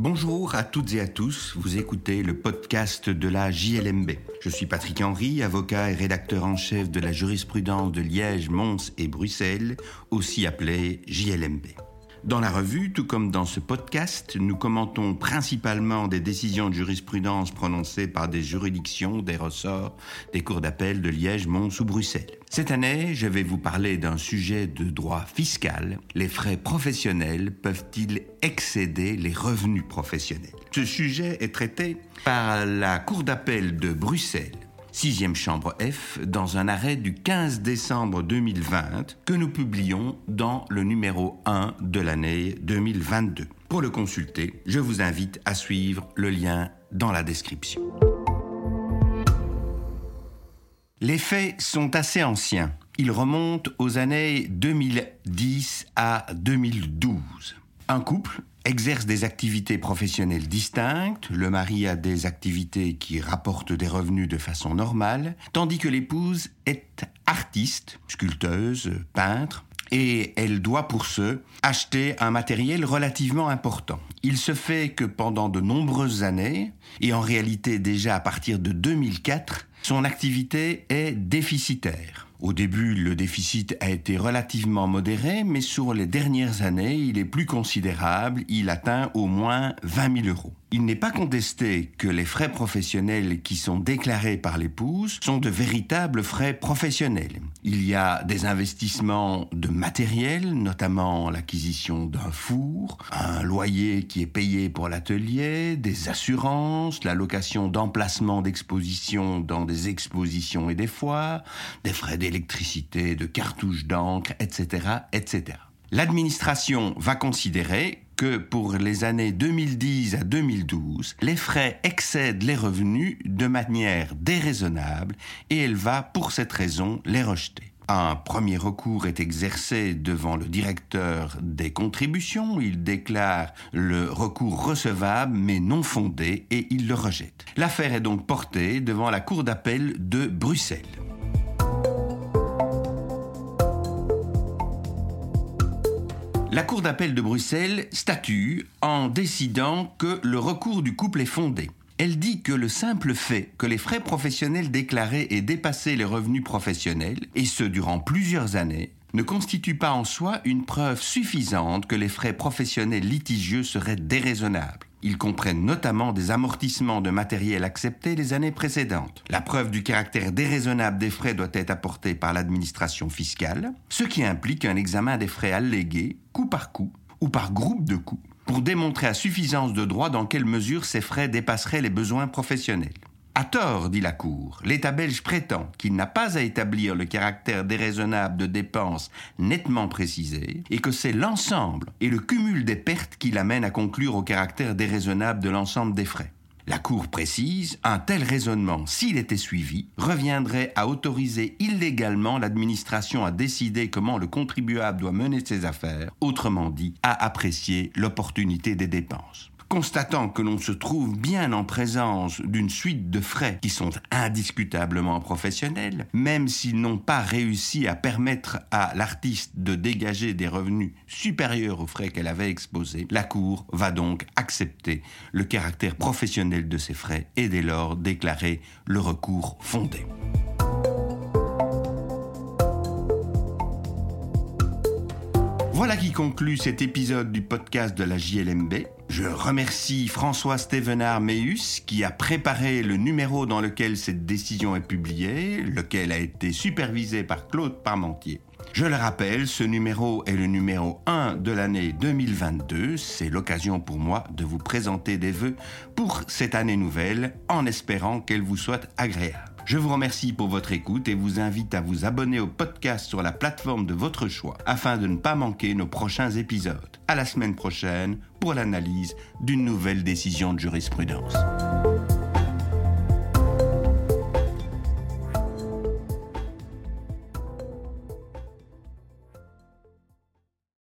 Bonjour à toutes et à tous, vous écoutez le podcast de la JLMB. Je suis Patrick Henry, avocat et rédacteur en chef de la jurisprudence de Liège, Mons et Bruxelles, aussi appelée JLMB. Dans la revue, tout comme dans ce podcast, nous commentons principalement des décisions de jurisprudence prononcées par des juridictions, des ressorts, des cours d'appel de Liège, Mons ou Bruxelles. Cette année, je vais vous parler d'un sujet de droit fiscal. Les frais professionnels peuvent-ils excéder les revenus professionnels? Ce sujet est traité par la Cour d'appel de Bruxelles 6e chambre F, dans un arrêt du 15 décembre 2020 que nous publions dans le numéro 1 de l'année 2022. Pour le consulter, je vous invite à suivre le lien dans la description. Les faits sont assez anciens. Ils remontent aux années 2010 à 2012. Un couple exerce des activités professionnelles distinctes, le mari a des activités qui rapportent des revenus de façon normale, tandis que l'épouse est artiste, sculpteuse, peintre, et elle doit pour ce acheter un matériel relativement important. Il se fait que pendant de nombreuses années, et en réalité déjà à partir de 2004, son activité est déficitaire. Au début, le déficit a été relativement modéré, mais sur les dernières années, il est plus considérable, il atteint au moins 20 000 euros. Il n'est pas contesté que les frais professionnels qui sont déclarés par l'épouse sont de véritables frais professionnels. Il y a des investissements de matériel, notamment l'acquisition d'un four, un loyer qui est payé pour l'atelier, des assurances, la location d'emplacements d'exposition dans des expositions et des foires, des frais d'électricité, de cartouches d'encre, etc., etc. L'administration va considérer que pour les années 2010 à 2012, les frais excèdent les revenus de manière déraisonnable et elle va pour cette raison les rejeter. Un premier recours est exercé devant le directeur des contributions. Il déclare le recours recevable mais non fondé et il le rejette. L'affaire est donc portée devant la Cour d'appel de Bruxelles. La Cour d'appel de Bruxelles statue en décidant que le recours du couple est fondé. Elle dit que le simple fait que les frais professionnels déclarés aient dépassé les revenus professionnels, et ce durant plusieurs années, ne constitue pas en soi une preuve suffisante que les frais professionnels litigieux seraient déraisonnables. Ils comprennent notamment des amortissements de matériel acceptés les années précédentes. La preuve du caractère déraisonnable des frais doit être apportée par l'administration fiscale, ce qui implique un examen des frais allégués, coup par coup, ou par groupe de coups, pour démontrer à suffisance de droit dans quelle mesure ces frais dépasseraient les besoins professionnels. À tort, dit la Cour, l'État belge prétend qu'il n'a pas à établir le caractère déraisonnable de dépenses nettement précisé et que c'est l'ensemble et le cumul des pertes qui l'amènent à conclure au caractère déraisonnable de l'ensemble des frais. La Cour précise, un tel raisonnement, s'il était suivi, reviendrait à autoriser illégalement l'administration à décider comment le contribuable doit mener ses affaires, autrement dit, à apprécier l'opportunité des dépenses. Constatant que l'on se trouve bien en présence d'une suite de frais qui sont indiscutablement professionnels, même s'ils n'ont pas réussi à permettre à l'artiste de dégager des revenus supérieurs aux frais qu'elle avait exposés, la Cour va donc accepter le caractère professionnel de ces frais et dès lors déclarer le recours fondé. Voilà qui conclut cet épisode du podcast de la JLMB. Je remercie François Stevenard Meus qui a préparé le numéro dans lequel cette décision est publiée, lequel a été supervisé par Claude Parmentier. Je le rappelle, ce numéro est le numéro 1 de l'année 2022. C'est l'occasion pour moi de vous présenter des vœux pour cette année nouvelle en espérant qu'elle vous soit agréable. Je vous remercie pour votre écoute et vous invite à vous abonner au podcast sur la plateforme de votre choix afin de ne pas manquer nos prochains épisodes. À la semaine prochaine pour l'analyse d'une nouvelle décision de jurisprudence.